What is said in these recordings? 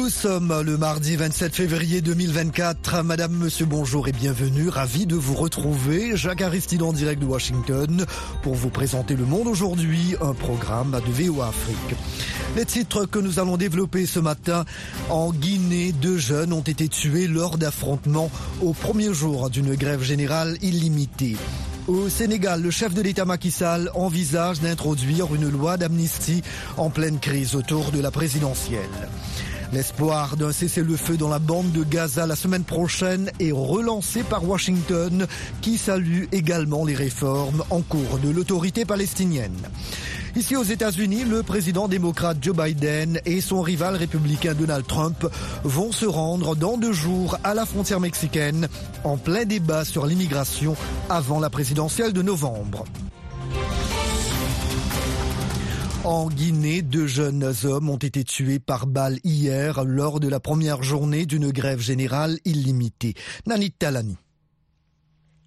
Nous sommes le mardi 27 février 2024. Madame, monsieur, bonjour et bienvenue. Ravi de vous retrouver. Jacques Aristide en direct de Washington pour vous présenter Le Monde aujourd'hui, un programme de VOA Afrique. Les titres que nous allons développer ce matin en Guinée, deux jeunes ont été tués lors d'affrontements au premier jour d'une grève générale illimitée. Au Sénégal, le chef de l'État Macky Sall envisage d'introduire une loi d'amnistie en pleine crise autour de la présidentielle. L'espoir d'un cessez-le-feu dans la bande de Gaza la semaine prochaine est relancé par Washington, qui salue également les réformes en cours de l'autorité palestinienne. Ici aux États-Unis, le président démocrate Joe Biden et son rival républicain Donald Trump vont se rendre dans deux jours à la frontière mexicaine en plein débat sur l'immigration avant la présidentielle de novembre. En Guinée, deux jeunes hommes ont été tués par balle hier lors de la première journée d'une grève générale illimitée. Nanit Talani.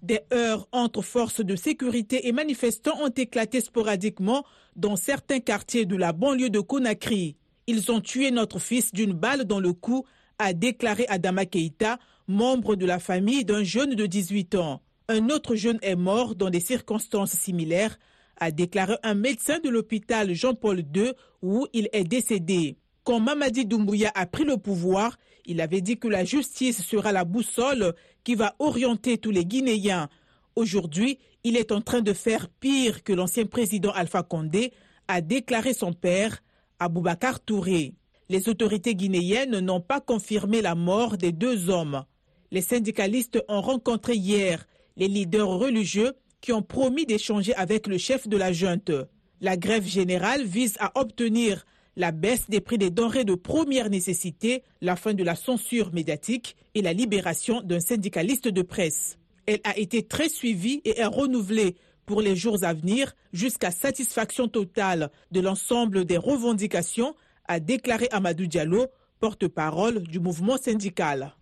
Des heurts entre forces de sécurité et manifestants ont éclaté sporadiquement dans certains quartiers de la banlieue de Conakry. Ils ont tué notre fils d'une balle dans le cou, a déclaré Adama Keïta, membre de la famille d'un jeune de 18 ans. Un autre jeune est mort dans des circonstances similaires, a déclaré un médecin de l'hôpital Jean-Paul II où il est décédé. Quand Mamadi Doumbouya a pris le pouvoir, il avait dit que la justice sera la boussole qui va orienter tous les Guinéens. Aujourd'hui, il est en train de faire pire que l'ancien président Alpha Condé, a déclaré son père, Aboubakar Touré. Les autorités guinéennes n'ont pas confirmé la mort des deux hommes. Les syndicalistes ont rencontré hier les leaders religieux qui ont promis d'échanger avec le chef de la junte. La grève générale vise à obtenir la baisse des prix des denrées de première nécessité, la fin de la censure médiatique et la libération d'un syndicaliste de presse. Elle a été très suivie et est renouvelée pour les jours à venir jusqu'à satisfaction totale de l'ensemble des revendications, a déclaré Amadou Diallo, porte-parole du mouvement syndical.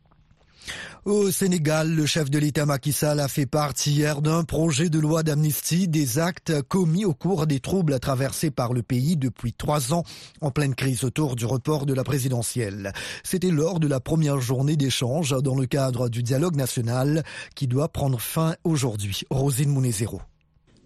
Au Sénégal, le chef de l'État Macky Sall a fait part hier d'un projet de loi d'amnistie des actes commis au cours des troubles traversés par le pays depuis trois ans en pleine crise autour du report de la présidentielle. C'était lors de la première journée d'échange dans le cadre du dialogue national qui doit prendre fin aujourd'hui. Rosine Mounezero.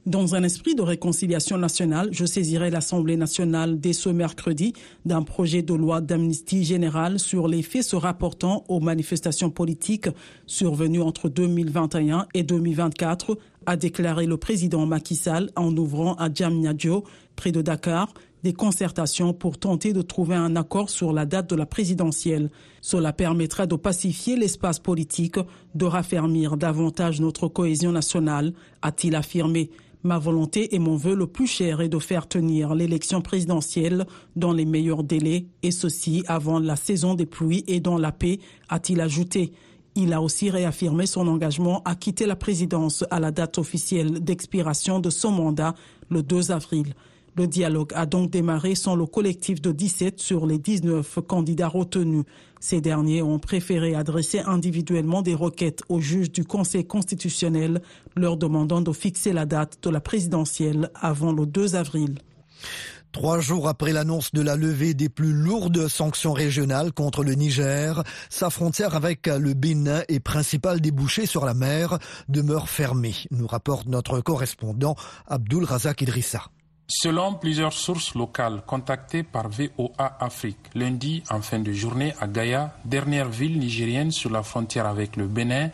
Dans un esprit de réconciliation nationale, je saisirai l'Assemblée nationale dès ce mercredi d'un projet de loi d'amnistie générale sur les faits se rapportant aux manifestations politiques survenues entre 2021 et 2024, a déclaré le président Macky Sall en ouvrant à Djamnyadjo, près de Dakar, des concertations pour tenter de trouver un accord sur la date de la présidentielle. Cela permettra de pacifier l'espace politique, de raffermir davantage notre cohésion nationale, a-t-il affirmé. Ma volonté et mon vœu le plus cher est de faire tenir l'élection présidentielle dans les meilleurs délais, et ceci avant la saison des pluies et dans la paix, a-t-il ajouté. Il a aussi réaffirmé son engagement à quitter la présidence à la date officielle d'expiration de son mandat, le 2 avril. Le dialogue a donc démarré sans le collectif de 17 sur les 19 candidats retenus. Ces derniers ont préféré adresser individuellement des requêtes aux juges du Conseil constitutionnel, leur demandant de fixer la date de la présidentielle avant le 2 avril. Trois jours après l'annonce de la levée des plus lourdes sanctions régionales contre le Niger, sa frontière avec le Bénin et principal débouché sur la mer demeure fermée, nous rapporte notre correspondant Abdul Razak Idrissa. Selon plusieurs sources locales contactées par VOA Afrique, lundi en fin de journée à Gaïa, dernière ville nigérienne sur la frontière avec le Bénin,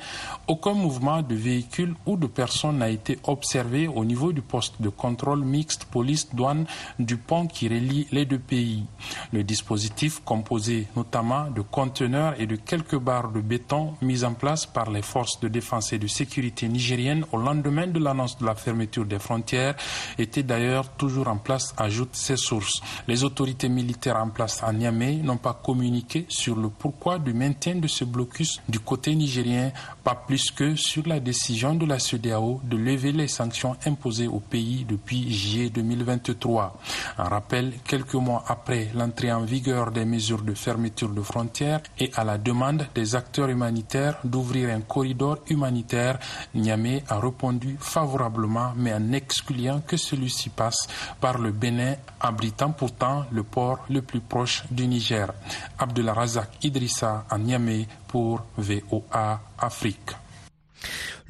aucun mouvement de véhicules ou de personnes n'a été observé au niveau du poste de contrôle mixte police-douane du pont qui relie les deux pays. Le dispositif, composé notamment de conteneurs et de quelques barres de béton mises en place par les forces de défense et de sécurité nigériennes au lendemain de l'annonce de la fermeture des frontières, était d'ailleurs toujours en place, ajoute ses sources. Les autorités militaires en place à Niamey n'ont pas communiqué sur le pourquoi du maintien de ce blocus du côté nigérien, pas plus que sur la décision de la CEDEAO de lever les sanctions imposées au pays depuis juillet 2023. Un rappel, quelques mois après l'entrée en vigueur des mesures de fermeture de frontières et à la demande des acteurs humanitaires d'ouvrir un corridor humanitaire, Niamey a répondu favorablement mais en excluant que celui-ci passe par le Bénin, abritant pourtant le port le plus proche du Niger. Abdulrazak Idrissa à Niamey pour VOA Afrique.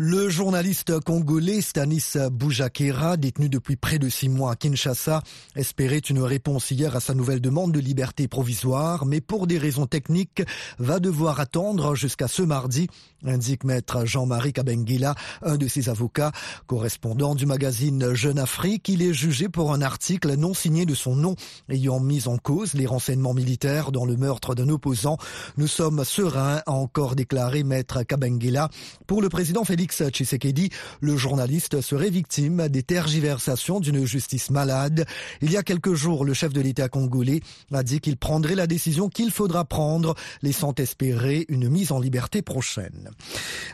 Le journaliste congolais Stanis Boujakera, détenu depuis près de six mois à Kinshasa, espérait une réponse hier à sa nouvelle demande de liberté provisoire, mais pour des raisons techniques, va devoir attendre jusqu'à ce mardi, indique maître Jean-Marie Kabengila, un de ses avocats, correspondant du magazine Jeune Afrique. Il est jugé pour un article non signé de son nom, ayant mis en cause les renseignements militaires dans le meurtre d'un opposant. Nous sommes sereins, a encore déclaré maître Kabengila. Pour le président Félix Félix Tshisekedi, le journaliste serait victime des tergiversations d'une justice malade. Il y a quelques jours, le chef de l'État congolais a dit qu'il prendrait la décision qu'il faudra prendre, laissant espérer une mise en liberté prochaine.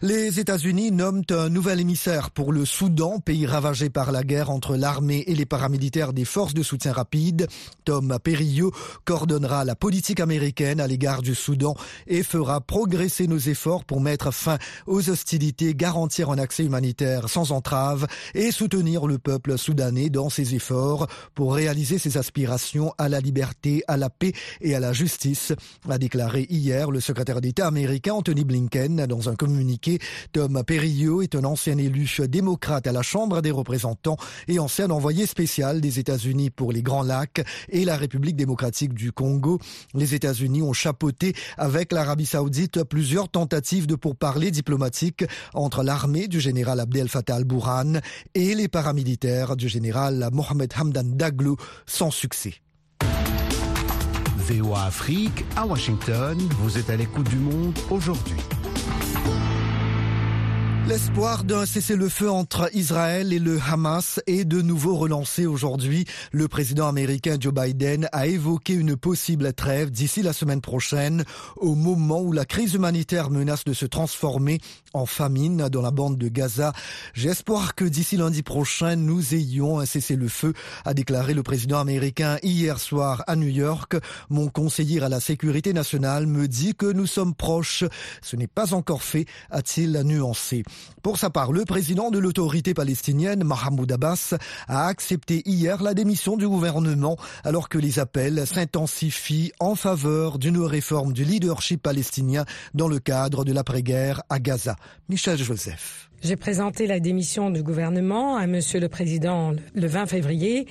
Les États-Unis nomment un nouvel émissaire pour le Soudan, pays ravagé par la guerre entre l'armée et les paramilitaires des forces de soutien rapide. Tom Perrillo coordonnera la politique américaine à l'égard du Soudan et fera progresser nos efforts pour mettre fin aux hostilités garanties garantir un accès humanitaire sans entrave et soutenir le peuple soudanais dans ses efforts pour réaliser ses aspirations à la liberté, à la paix et à la justice, a déclaré hier le secrétaire d'État américain Anthony Blinken dans un communiqué. Tom Perrillo est un ancien élu démocrate à la Chambre des représentants et ancien envoyé spécial des États-Unis pour les Grands Lacs et la République démocratique du Congo. Les États-Unis ont chapeauté avec l'Arabie saoudite plusieurs tentatives de pourparlers diplomatiques entre l'armée du général Abdel Fattah al-Burhan et les paramilitaires du général Mohamed Hamdan Daglo sans succès. VOA Afrique à Washington, vous êtes à l'écoute du monde aujourd'hui. L'espoir d'un cessez-le-feu entre Israël et le Hamas est de nouveau relancé aujourd'hui. Le président américain Joe Biden a évoqué une possible trêve d'ici la semaine prochaine, au moment où la crise humanitaire menace de se transformer en famine dans la bande de Gaza. J'espère que d'ici lundi prochain, nous ayons un cessez-le-feu, a déclaré le président américain hier soir à New York. Mon conseiller à la sécurité nationale me dit que nous sommes proches. Ce n'est pas encore fait, a-t-il nuancé. Pour sa part, le président de l'autorité palestinienne, Mahmoud Abbas, a accepté hier la démission du gouvernement alors que les appels s'intensifient en faveur d'une réforme du leadership palestinien dans le cadre de l'après-guerre à Gaza. Michel Joseph. J'ai présenté la démission du gouvernement à Monsieur le Président le 20 février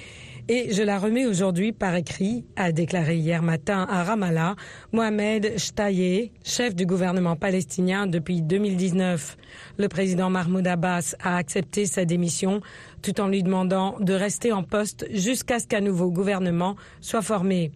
et je la remets aujourd'hui par écrit, a déclaré hier matin à Ramallah Mohamed Shtaye, chef du gouvernement palestinien depuis 2019. Le président Mahmoud Abbas a accepté sa démission tout en lui demandant de rester en poste jusqu'à ce qu'un nouveau gouvernement soit formé.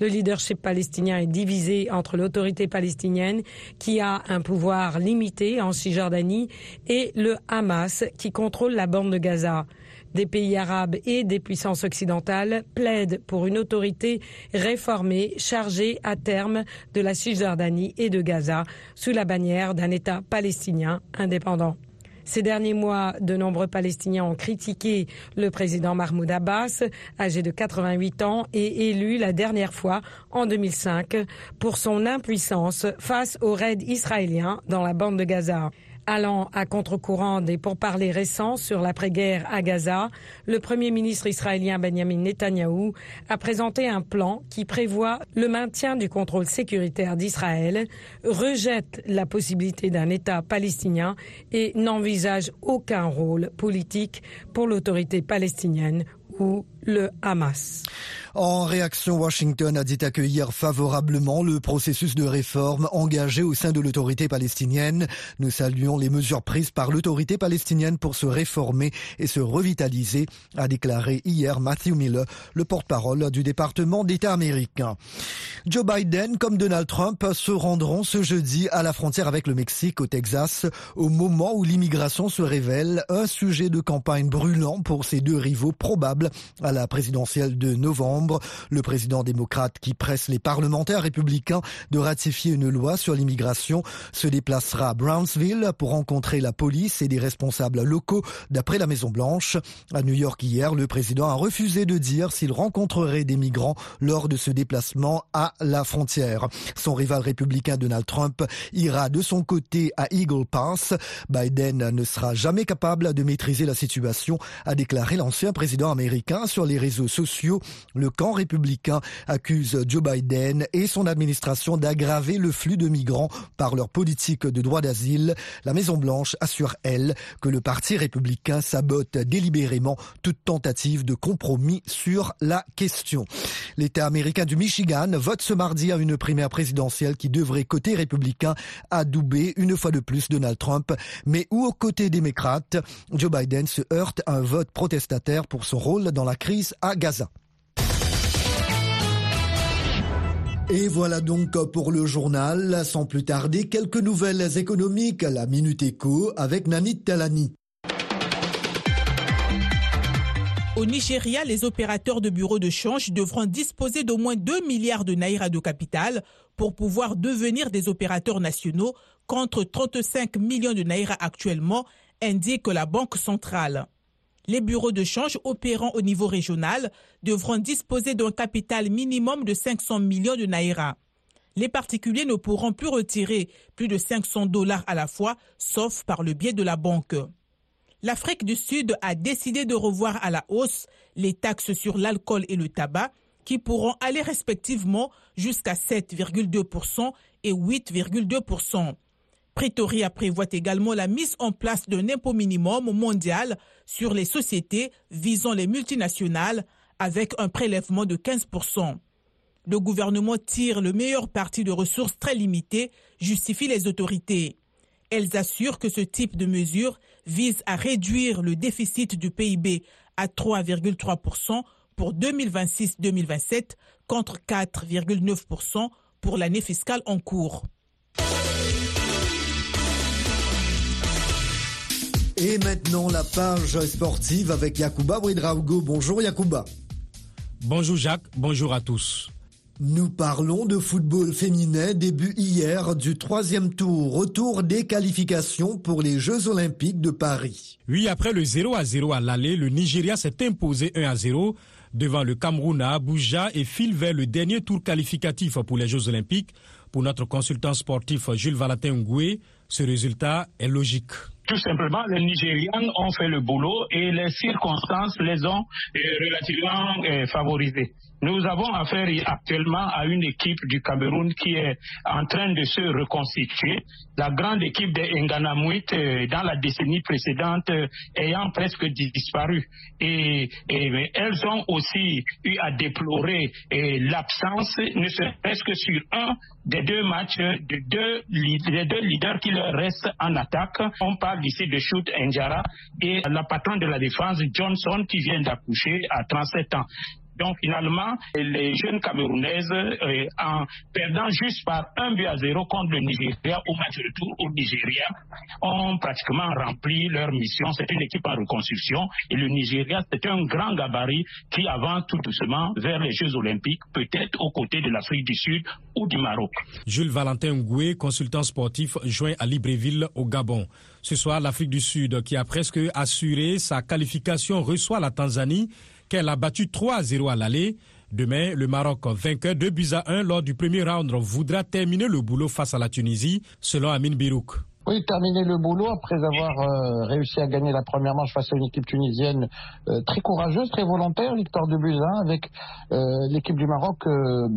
Le leadership palestinien est divisé entre l'autorité palestinienne, qui a un pouvoir limité en Cisjordanie, et le Hamas, qui contrôle la bande de Gaza. Des pays arabes et des puissances occidentales plaident pour une autorité réformée chargée à terme de la Cisjordanie et de Gaza sous la bannière d'un État palestinien indépendant. Ces derniers mois, de nombreux Palestiniens ont critiqué le président Mahmoud Abbas, âgé de 88 ans et élu la dernière fois en 2005 pour son impuissance face aux raids israéliens dans la bande de Gaza. Allant à contre-courant des pourparlers récents sur l'après-guerre à Gaza, le Premier ministre israélien Benjamin Netanyahou a présenté un plan qui prévoit le maintien du contrôle sécuritaire d'Israël, rejette la possibilité d'un État palestinien et n'envisage aucun rôle politique pour l'autorité palestinienne ou le Hamas. En réaction, Washington a dit accueillir favorablement le processus de réforme engagé au sein de l'autorité palestinienne. Nous saluons les mesures prises par l'autorité palestinienne pour se réformer et se revitaliser, a déclaré hier Matthew Miller, le porte-parole du département d'État américain. Joe Biden, comme Donald Trump, se rendront ce jeudi à la frontière avec le Mexique au Texas, au moment où l'immigration se révèle un sujet de campagne brûlant pour ces deux rivaux probables la présidentielle de novembre. Le président démocrate qui presse les parlementaires républicains de ratifier une loi sur l'immigration se déplacera à Brownsville pour rencontrer la police et des responsables locaux d'après la Maison Blanche. À New York hier, le président a refusé de dire s'il rencontrerait des migrants lors de ce déplacement à la frontière. Son rival républicain Donald Trump ira de son côté à Eagle Pass. Biden ne sera jamais capable de maîtriser la situation, a déclaré l'ancien président américain sur les réseaux sociaux. Le camp républicain accuse Joe Biden et son administration d'aggraver le flux de migrants par leur politique de droit d'asile. La Maison-Blanche assure, elle, que le Parti républicain sabote délibérément toute tentative de compromis sur la question. L'État américain du Michigan vote ce mardi à une primaire présidentielle qui devrait, côté républicain, adouber une fois de plus Donald Trump, mais où, aux côtés Joe Biden se heurte à un vote protestataire pour son rôle dans la crise à Gaza. Et voilà donc pour le journal. Sans plus tarder, quelques nouvelles économiques à la Minute Éco avec Nanit Talani. Au Nigeria, les opérateurs de bureaux de change devront disposer d'au moins 2 milliards de naira de capital pour pouvoir devenir des opérateurs nationaux contre 35 millions de naira actuellement, indique la Banque centrale. Les bureaux de change opérant au niveau régional devront disposer d'un capital minimum de 500 millions de naira. Les particuliers ne pourront plus retirer plus de 500 dollars à la fois, sauf par le biais de la banque l'Afrique du Sud a décidé de revoir à la hausse les taxes sur l'alcool et le tabac qui pourront aller respectivement jusqu'à 7,2% et 8,2%. Pretoria prévoit également la mise en place d'un impôt minimum mondial sur les sociétés visant les multinationales avec un prélèvement de 15%. Le gouvernement tire le meilleur parti de ressources très limitées, justifient les autorités. Elles assurent que ce type de mesure vise à réduire le déficit du PIB à 3,3% pour 2026-2027 contre 4,9% pour l'année fiscale en cours. Et maintenant la page sportive avec Yacouba Ouedraogo. Bonjour Yacouba. Bonjour Jacques, bonjour à tous. Nous parlons de football féminin, début hier du troisième tour, retour des qualifications pour les Jeux olympiques de Paris. Oui, après le 0 à 0 à l'aller, le Nigeria s'est imposé 1 à 0 devant le Cameroun à Abuja et file vers le dernier tour qualificatif pour les Jeux olympiques. Pour notre consultant sportif Jules Valentin Ngoué, ce résultat est logique. Tout simplement, les Nigérians ont fait le boulot et les circonstances les ont euh, relativement euh, favorisés. Nous avons affaire actuellement à une équipe du Cameroun qui est en train de se reconstituer. La grande équipe des Nganamouit euh, dans la décennie précédente ayant presque disparu. Et, elles ont aussi eu à déplorer l'absence, ne serait-ce que sur un des deux matchs, des deux leaders qui leur restent en attaque. On parle ici de Shoot Njara et la patronne de la défense, Johnson, qui vient d'accoucher à 37 ans. Donc finalement, les jeunes Camerounaises, euh, en perdant juste par un but à zéro contre le Nigeria au match retour au Nigeria, ont pratiquement rempli leur mission. C'est une équipe en reconstruction et le Nigeria, c'est un grand gabarit qui avance tout doucement vers les Jeux olympiques, peut-être aux côtés de l'Afrique du Sud ou du Maroc. Jules Valentin Ngoué, consultant sportif, joint à Libreville au Gabon. Ce soir, l'Afrique du Sud, qui a presque assuré sa qualification, reçoit la Tanzanie qu'elle a battu 3 à 0 à l'aller. Demain, le Maroc, vainqueur de buts à 1 lors du premier round, voudra terminer le boulot face à la Tunisie, selon Amin Birouk. Oui, terminer le boulot après avoir euh, réussi à gagner la première manche face à une équipe tunisienne euh, très courageuse, très volontaire, victoire de Buzyn, avec euh, l'équipe du Maroc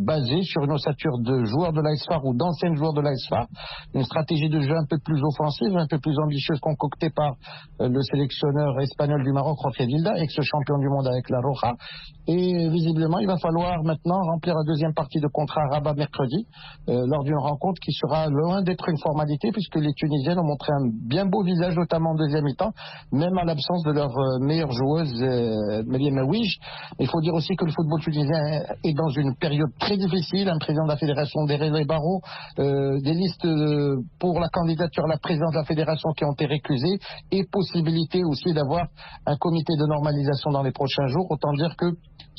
basée sur une ossature de joueurs de l'ASFAR ou d'anciens joueurs de l'ASFAR, une stratégie de jeu un peu plus offensive, un peu plus ambitieuse concoctée par le sélectionneur espagnol du Maroc, Jorge Vilda, ex-champion du monde avec la Roja. Et visiblement, il va falloir maintenant remplir la deuxième partie de contrat Rabat mercredi, lors d'une rencontre qui sera loin d'être une formalité, puisque les Tunisiens ont montré un bien beau visage, notamment en deuxième mi-temps, même à l'absence de leur euh, meilleure joueuse, euh, Mélième Il faut dire aussi que le football tunisien est dans une période très difficile. Un président de la fédération, des Barreau, euh, des listes euh, pour la candidature à la présidence de la fédération qui ont été récusées, et possibilité aussi d'avoir un comité de normalisation dans les prochains jours. Autant dire que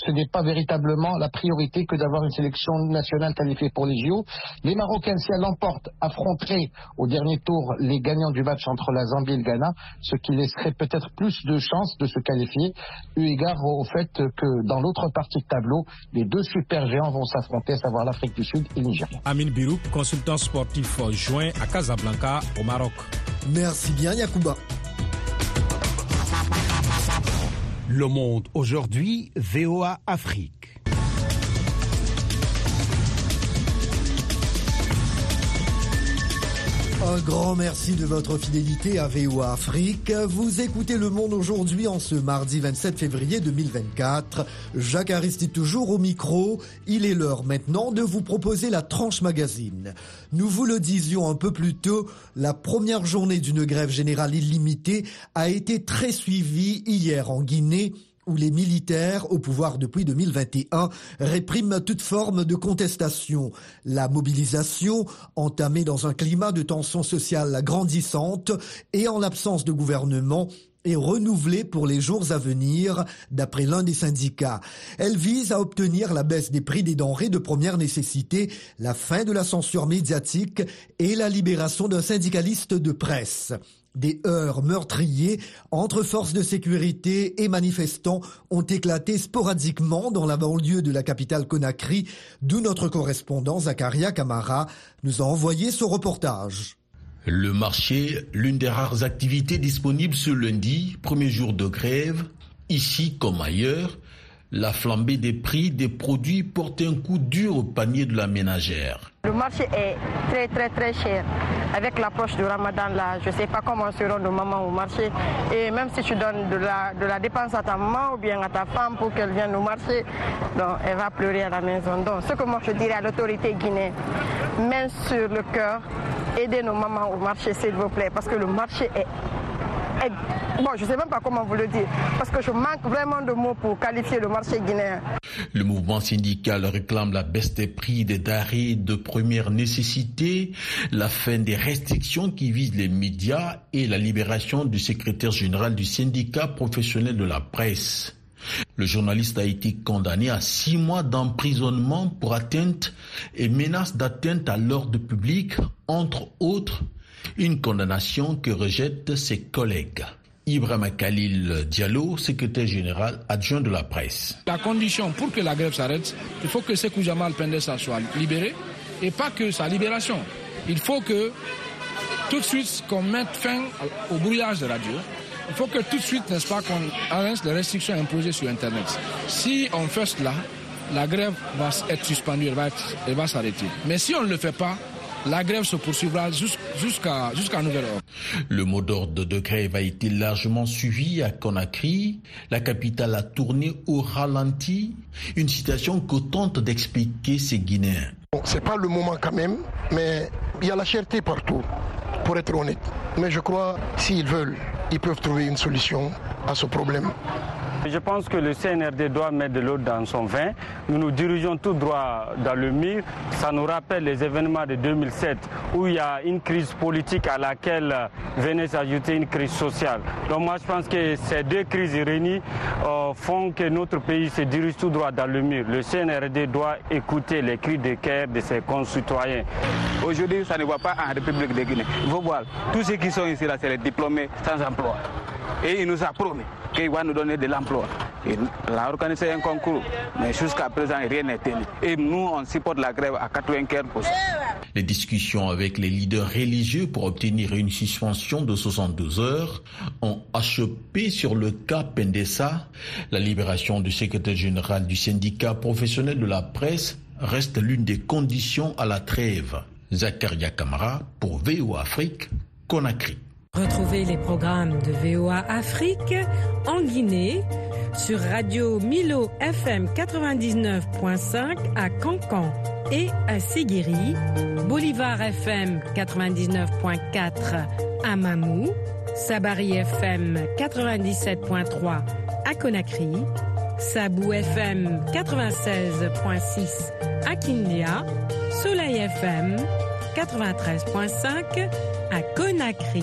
ce n'est pas véritablement la priorité que d'avoir une sélection nationale qualifiée pour les JO. Les Marocains, si elles l'emportent, affronteraient au dernier tour les gagnants du match entre la Zambie et le Ghana, ce qui laisserait peut-être plus de chances de se qualifier, eu égard au fait que dans l'autre partie de tableau, les deux super géants vont s'affronter, à savoir l'Afrique du Sud et le Nigeria. Amin Birouk, consultant sportif joint à Casablanca, au Maroc. Merci bien, Yacouba. Le Monde aujourd'hui, VOA Afrique. Un grand merci de votre fidélité à VOA Afrique. Vous écoutez Le Monde aujourd'hui en ce mardi 27 février 2024. Jacques Aristide toujours au micro. Il est l'heure maintenant de vous proposer la tranche magazine. Nous vous le disions un peu plus tôt, la première journée d'une grève générale illimitée a été très suivie hier en Guinée où les militaires au pouvoir depuis 2021 répriment toute forme de contestation. La mobilisation, entamée dans un climat de tension sociale grandissante et en l'absence de gouvernement, est renouvelée pour les jours à venir, d'après l'un des syndicats. Elle vise à obtenir la baisse des prix des denrées de première nécessité, la fin de la censure médiatique et la libération d'un syndicaliste de presse. Des heurts meurtriers entre forces de sécurité et manifestants ont éclaté sporadiquement dans la banlieue de la capitale Conakry, d'où notre correspondant Zakaria Kamara nous a envoyé ce reportage. Le marché, l'une des rares activités disponibles ce lundi, premier jour de grève, ici comme ailleurs, la flambée des prix des produits porte un coup dur au panier de la ménagère. Le marché est très très très cher. Avec l'approche du ramadan là, je ne sais pas comment seront nos mamans au marché. Et même si tu donnes de la, de la dépense à ta maman ou bien à ta femme pour qu'elle vienne au marché, elle va pleurer à la maison. Donc ce que moi je dirais à l'autorité guinéenne, main sur le cœur, aidez nos mamans au marché s'il vous plaît, parce que le marché est Bon, je ne sais même pas comment vous le dire, parce que je manque vraiment de mots pour qualifier le marché guinéen. Le mouvement syndical réclame la baisse des prix des denrées de première nécessité, la fin des restrictions qui visent les médias et la libération du secrétaire général du syndicat professionnel de la presse. Le journaliste a été condamné à six mois d'emprisonnement pour atteinte et menace d'atteinte à l'ordre public, entre autres, une condamnation que rejettent ses collègues. Ibrahim Khalil Diallo, secrétaire général adjoint de la presse. La condition pour que la grève s'arrête, il faut que Sekou Jamal Pendessa soit libéré et pas que sa libération. Il faut que tout de suite qu'on mette fin au brouillage de radio. Il faut que tout de suite, n'est-ce pas, qu'on arrête les restrictions imposées sur Internet. Si on fait cela, la grève va être suspendue, elle va, elle va s'arrêter. Mais si on ne le fait pas, la grève se poursuivra jusqu'à jusqu'à nouvel ordre. Le mot d'ordre de grève a été largement suivi à Conakry. La capitale a tourné au ralenti, une situation que tente d'expliquer ces Guinéens. Bon, c'est pas le moment quand même, mais il y a la cherté partout, pour être honnête. Mais je crois, s'ils veulent, ils peuvent trouver une solution à ce problème. Je pense que le CNRD doit mettre de l'eau dans son vin. Nous nous dirigeons tout droit dans le mur. Ça nous rappelle les événements de 2007 où il y a une crise politique à laquelle venait s'ajouter une crise sociale. Donc moi je pense que ces deux crises réunies euh, font que notre pays se dirige tout droit dans le mur. Le CNRD doit écouter les cris de cœur de ses concitoyens. Aujourd'hui, ça ne va pas en République de Guinée. Il tous ceux qui sont ici, là, c'est les diplômés sans emploi. Et il nous a promis qu'il va nous donner de l'emploi. Il a organisé un concours, mais jusqu'à présent, rien n'est tenu. Et nous, on supporte la grève à 95%. Les discussions avec les leaders religieux pour obtenir une suspension de 72 heures ont achoppé sur le cas Pendessa. La libération du secrétaire général du syndicat professionnel de la presse reste l'une des conditions à la trêve. Zakaria Kamara pour VO Afrique, Conakry. Retrouvez les programmes de VOA Afrique en Guinée sur Radio Milo FM 99.5 à Cancan et à Seguiri, Bolivar FM 99.4 à Mamou, Sabari FM 97.3 à Conakry, Sabou FM 96.6 à Kindia, Soleil FM 93.5 à Conakry.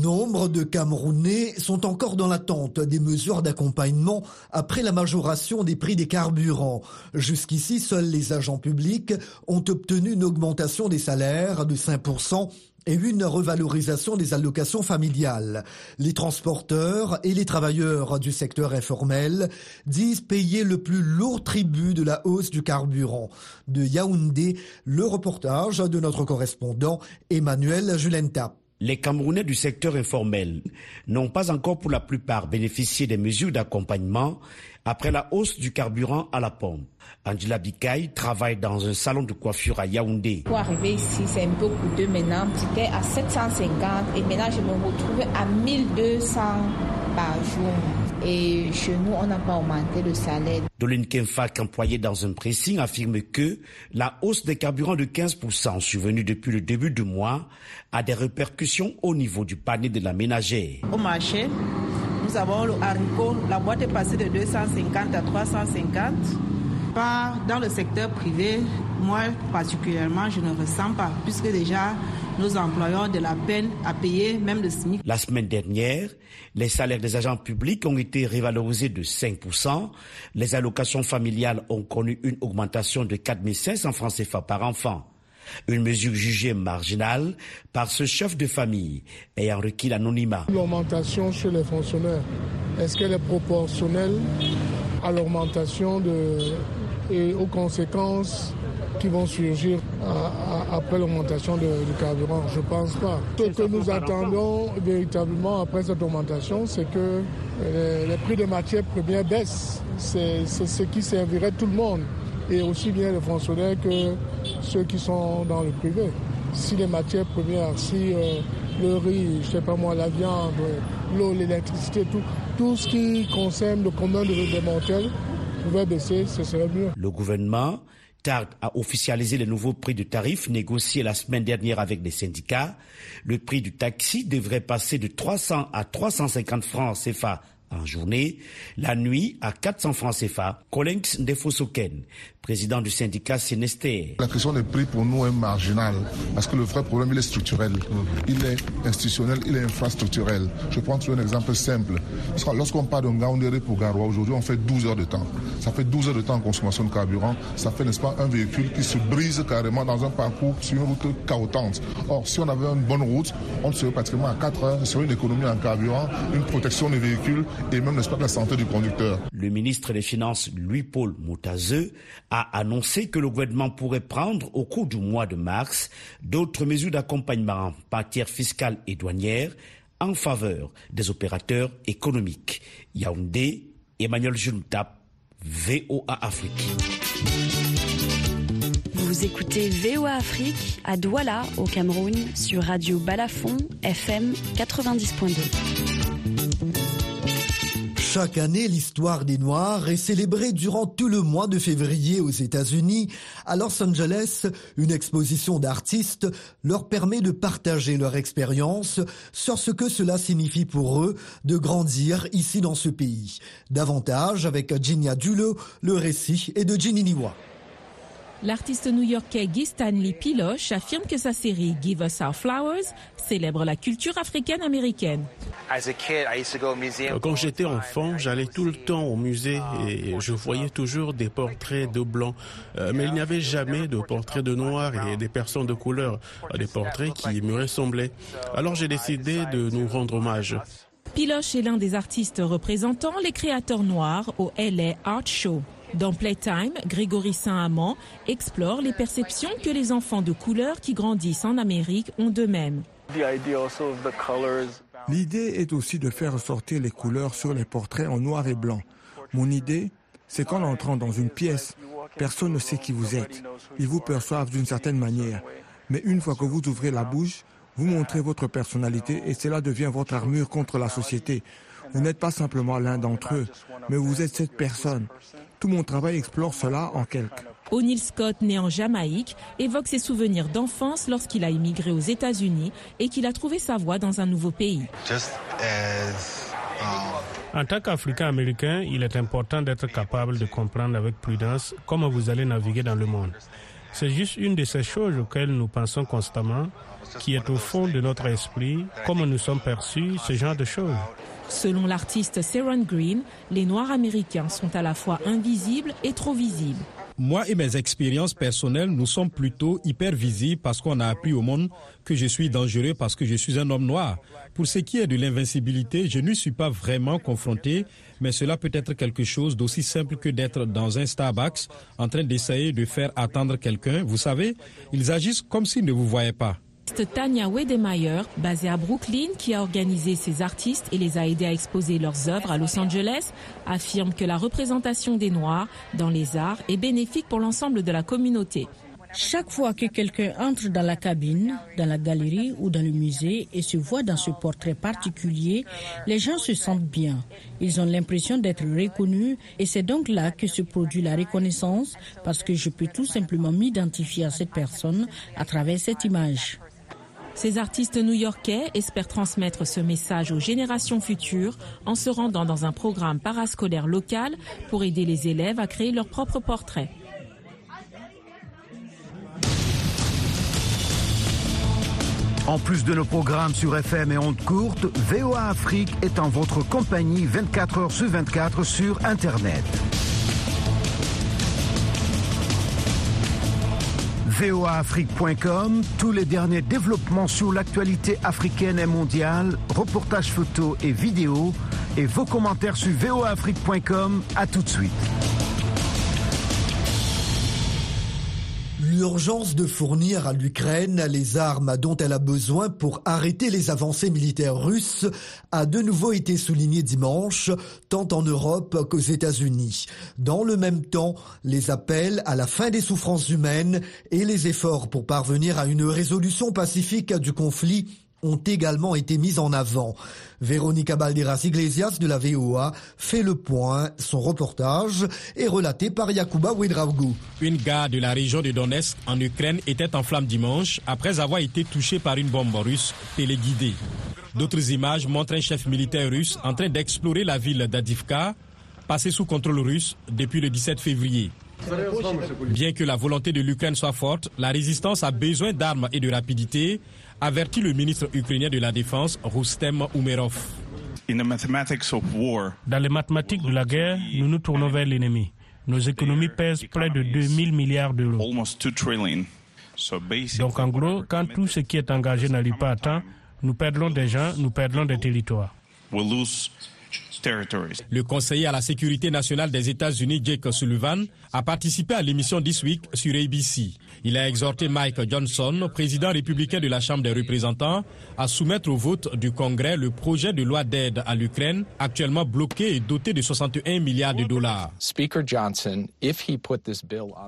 Nombre de Camerounais sont encore dans l'attente des mesures d'accompagnement après la majoration des prix des carburants. Jusqu'ici, seuls les agents publics ont obtenu une augmentation des salaires de 5% et une revalorisation des allocations familiales. Les transporteurs et les travailleurs du secteur informel disent payer le plus lourd tribut de la hausse du carburant. De Yaoundé, le reportage de notre correspondant Emmanuel Julenta. Les Camerounais du secteur informel n'ont pas encore pour la plupart bénéficié des mesures d'accompagnement après la hausse du carburant à la pompe. Angela Bikaï travaille dans un salon de coiffure à Yaoundé. Pour arriver ici, c'est un peu coûteux maintenant. J'étais à 750 et maintenant je me retrouve à 1200 par jour. Et chez nous, on n'a pas augmenté le salaire. Dolin Kenfak, employé dans un pressing, affirme que la hausse des carburants de 15% survenue depuis le début du mois a des répercussions au niveau du panier de la ménagère. Au marché, nous avons le haricot, la boîte est passée de 250 à 350. Pas dans le secteur privé, moi particulièrement, je ne ressens pas, puisque déjà nos employeurs de la peine à payer même le SMIC. La semaine dernière, les salaires des agents publics ont été révalorisés de 5%. Les allocations familiales ont connu une augmentation de 4500 francs CFA par enfant. Une mesure jugée marginale par ce chef de famille ayant requis l'anonymat. L'augmentation chez les fonctionnaires, est-ce qu'elle est proportionnelle à l'augmentation de, et aux conséquences qui vont surgir après l'augmentation du carburant? Je ne pense pas. Ce que nous attendons véritablement après cette augmentation, c'est que les, prix des matières premières baissent. C'est ce qui servirait tout le monde, et aussi bien les fonctionnaires que ceux qui sont dans le privé. Si les matières premières, si euh, le riz, je sais pas moi, la viande, l'eau, l'électricité, tout, tout ce qui concerne le commun de mortels pouvait baisser, ce serait mieux. Le gouvernement tarde à officialiser les nouveaux prix de tarifs négociés la semaine dernière avec les syndicats. Le prix du taxi devrait passer de 300 à 350 francs CFA en journée, la nuit à 400 francs CFA. Ndefosoken, président du syndicat Sénester. La question des prix pour nous est marginale parce que le vrai problème il est structurel. Il est institutionnel, il est infrastructurel. Je prends un exemple simple. Lorsqu'on parle d'un Gaoundéré pour Garoua, aujourd'hui on fait 12 heures de temps. Ça fait 12 heures de temps en consommation de carburant. Ça fait, n'est-ce pas, un véhicule qui se brise carrément dans un parcours sur une route chaotante. Or, si on avait une bonne route, on serait pratiquement à 4 heures sur une économie en carburant, une protection des véhicules et même, n'est-ce pas, la santé du conducteur. Le ministre des Finances, Louis-Paul Moutazeux, a annoncé que le gouvernement pourrait prendre au cours du mois de mars d'autres mesures d'accompagnement en matière fiscale et douanière en faveur des opérateurs économiques. Yaoundé, Emmanuel Juntap, VOA Afrique. Vous écoutez VOA Afrique à Douala, au Cameroun, sur Radio Balafon, FM 90.2. Chaque année, l'histoire des Noirs est célébrée durant tout le mois de février aux États-Unis. À Los Angeles, une exposition d'artistes leur permet de partager leur expérience sur ce que cela signifie pour eux de grandir ici dans ce pays. Davantage avec Ginia Dulo, le récit est de Ginny Niwa. L'artiste new-yorkais Guy Stanley Piloche affirme que sa série Give Us Our Flowers célèbre la culture africaine-américaine. Quand j'étais enfant, j'allais tout le temps au musée et je voyais toujours des portraits de blancs. Euh, mais il n'y avait jamais de portraits de noirs et des personnes de couleur, des portraits qui me ressemblaient. Alors j'ai décidé de nous rendre hommage. Piloche est l'un des artistes représentant les créateurs noirs au LA Art Show. Dans Playtime, Grégory Saint-Amand explore les perceptions que les enfants de couleur qui grandissent en Amérique ont d'eux-mêmes. L'idée est aussi de faire ressortir les couleurs sur les portraits en noir et blanc. Mon idée, c'est qu'en entrant dans une pièce, personne ne sait qui vous êtes. Ils vous perçoivent d'une certaine manière. Mais une fois que vous ouvrez la bouche, vous montrez votre personnalité et cela devient votre armure contre la société. Vous n'êtes pas simplement l'un d'entre eux, mais vous êtes cette personne. Tout mon travail explore cela en quelques. O'Neill Scott, né en Jamaïque, évoque ses souvenirs d'enfance lorsqu'il a immigré aux États-Unis et qu'il a trouvé sa voie dans un nouveau pays. En tant qu'Africain-Américain, il est important d'être capable de comprendre avec prudence comment vous allez naviguer dans le monde. C'est juste une de ces choses auxquelles nous pensons constamment, qui est au fond de notre esprit, comment nous sommes perçus, ce genre de choses. Selon l'artiste Sharon Green, les Noirs américains sont à la fois invisibles et trop visibles. Moi et mes expériences personnelles, nous sommes plutôt hyper visibles parce qu'on a appris au monde que je suis dangereux parce que je suis un homme noir. Pour ce qui est de l'invincibilité, je ne suis pas vraiment confronté, mais cela peut être quelque chose d'aussi simple que d'être dans un Starbucks en train d'essayer de faire attendre quelqu'un. Vous savez, ils agissent comme s'ils ne vous voyaient pas. Tania Wedemeyer, basée à Brooklyn, qui a organisé ces artistes et les a aidés à exposer leurs œuvres à Los Angeles, affirme que la représentation des Noirs dans les arts est bénéfique pour l'ensemble de la communauté. Chaque fois que quelqu'un entre dans la cabine, dans la galerie ou dans le musée et se voit dans ce portrait particulier, les gens se sentent bien. Ils ont l'impression d'être reconnus et c'est donc là que se produit la reconnaissance parce que je peux tout simplement m'identifier à cette personne à travers cette image. Ces artistes new-yorkais espèrent transmettre ce message aux générations futures en se rendant dans un programme parascolaire local pour aider les élèves à créer leur propre portrait. En plus de nos programmes sur FM et ondes courtes, VOA Afrique est en votre compagnie 24 heures sur 24 sur Internet. voaafrique.com, tous les derniers développements sur l'actualité africaine et mondiale, reportages photos et vidéos, et vos commentaires sur voaafrique.com. À tout de suite. L'urgence de fournir à l'Ukraine les armes dont elle a besoin pour arrêter les avancées militaires russes a de nouveau été soulignée dimanche, tant en Europe qu'aux États-Unis. Dans le même temps, les appels à la fin des souffrances humaines et les efforts pour parvenir à une résolution pacifique du conflit ont également été mis en avant. Véronica Balderas Iglesias de la VOA fait le point. Son reportage est relaté par Yakuba Ouedraougou. Une gare de la région de Donetsk en Ukraine était en flammes dimanche après avoir été touchée par une bombe russe téléguidée. D'autres images montrent un chef militaire russe en train d'explorer la ville d'Adivka, passée sous contrôle russe depuis le 17 février. Bien que la volonté de l'Ukraine soit forte, la résistance a besoin d'armes et de rapidité, avertit le ministre ukrainien de la Défense, Rustem Umerov. Dans les mathématiques de la guerre, nous nous tournons vers l'ennemi. Nos économies pèsent près de 2000 milliards d'euros. Donc en gros, quand tout ce qui est engagé n'arrive pas à temps, nous perdons des gens, nous perdons des territoires. Le conseiller à la sécurité nationale des États-Unis, Jake Sullivan, a participé à l'émission This Week sur ABC. Il a exhorté Mike Johnson, président républicain de la Chambre des représentants, à soumettre au vote du Congrès le projet de loi d'aide à l'Ukraine, actuellement bloqué et doté de 61 milliards de dollars.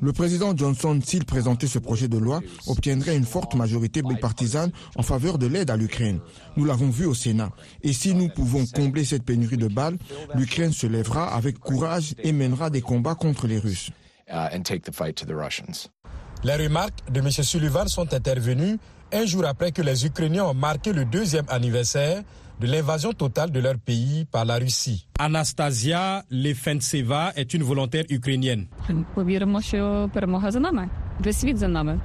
Le président Johnson, s'il présentait ce projet de loi, obtiendrait une forte majorité bipartisane en faveur de l'aide à l'Ukraine. Nous l'avons vu au Sénat. Et si nous pouvons combler cette pénurie de balles, l'Ukraine se lèvera avec courage et mènera des combats contre les Russes. Les remarques de M. Sullivan sont intervenues un jour après que les Ukrainiens ont marqué le deuxième anniversaire de l'invasion totale de leur pays par la Russie. Anastasia Lefentseva est une volontaire ukrainienne.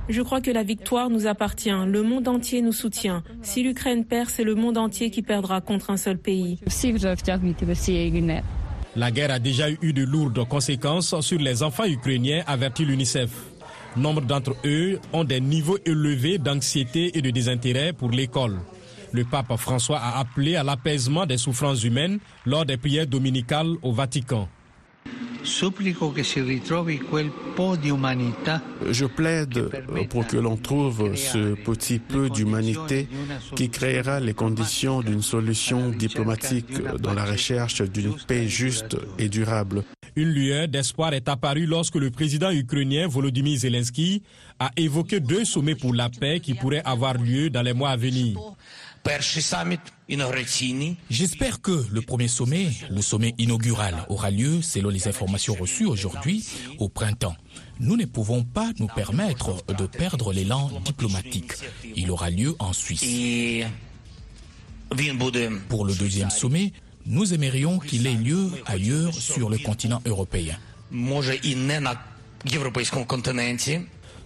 Je crois que la victoire nous appartient. Le monde entier nous soutient. Si l'Ukraine perd, c'est le monde entier qui perdra contre un seul pays. La guerre a déjà eu de lourdes conséquences sur les enfants ukrainiens, avertit l'UNICEF. Nombre d'entre eux ont des niveaux élevés d'anxiété et de désintérêt pour l'école. Le pape François a appelé à l'apaisement des souffrances humaines lors des prières dominicales au Vatican. Je plaide pour que l'on trouve ce petit peu d'humanité qui créera les conditions d'une solution diplomatique dans la recherche d'une paix juste et durable. Une lueur d'espoir est apparue lorsque le président ukrainien Volodymyr Zelensky a évoqué deux sommets pour la paix qui pourraient avoir lieu dans les mois à venir. J'espère que le premier sommet, le sommet inaugural, aura lieu, selon les informations reçues aujourd'hui, au printemps. Nous ne pouvons pas nous permettre de perdre l'élan diplomatique. Il aura lieu en Suisse. Pour le deuxième sommet, nous aimerions qu'il ait lieu ailleurs sur le continent européen.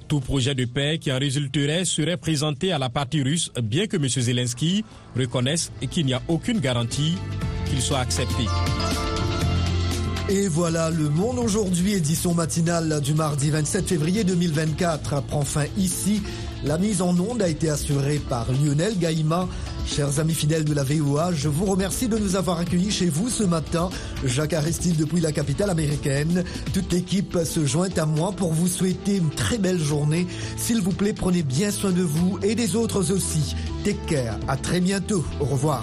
Tout projet de paix qui en résulterait serait présenté à la partie russe, bien que M. Zelensky reconnaisse qu'il n'y a aucune garantie qu'il soit accepté. Et voilà, le monde aujourd'hui, édition matinale du mardi 27 février 2024, prend fin ici. La mise en onde a été assurée par Lionel Gaïma. Chers amis fidèles de la VOA, je vous remercie de nous avoir accueillis chez vous ce matin. Jacques Aristide depuis la capitale américaine. Toute l'équipe se joint à moi pour vous souhaiter une très belle journée. S'il vous plaît, prenez bien soin de vous et des autres aussi. Take care. À très bientôt. Au revoir.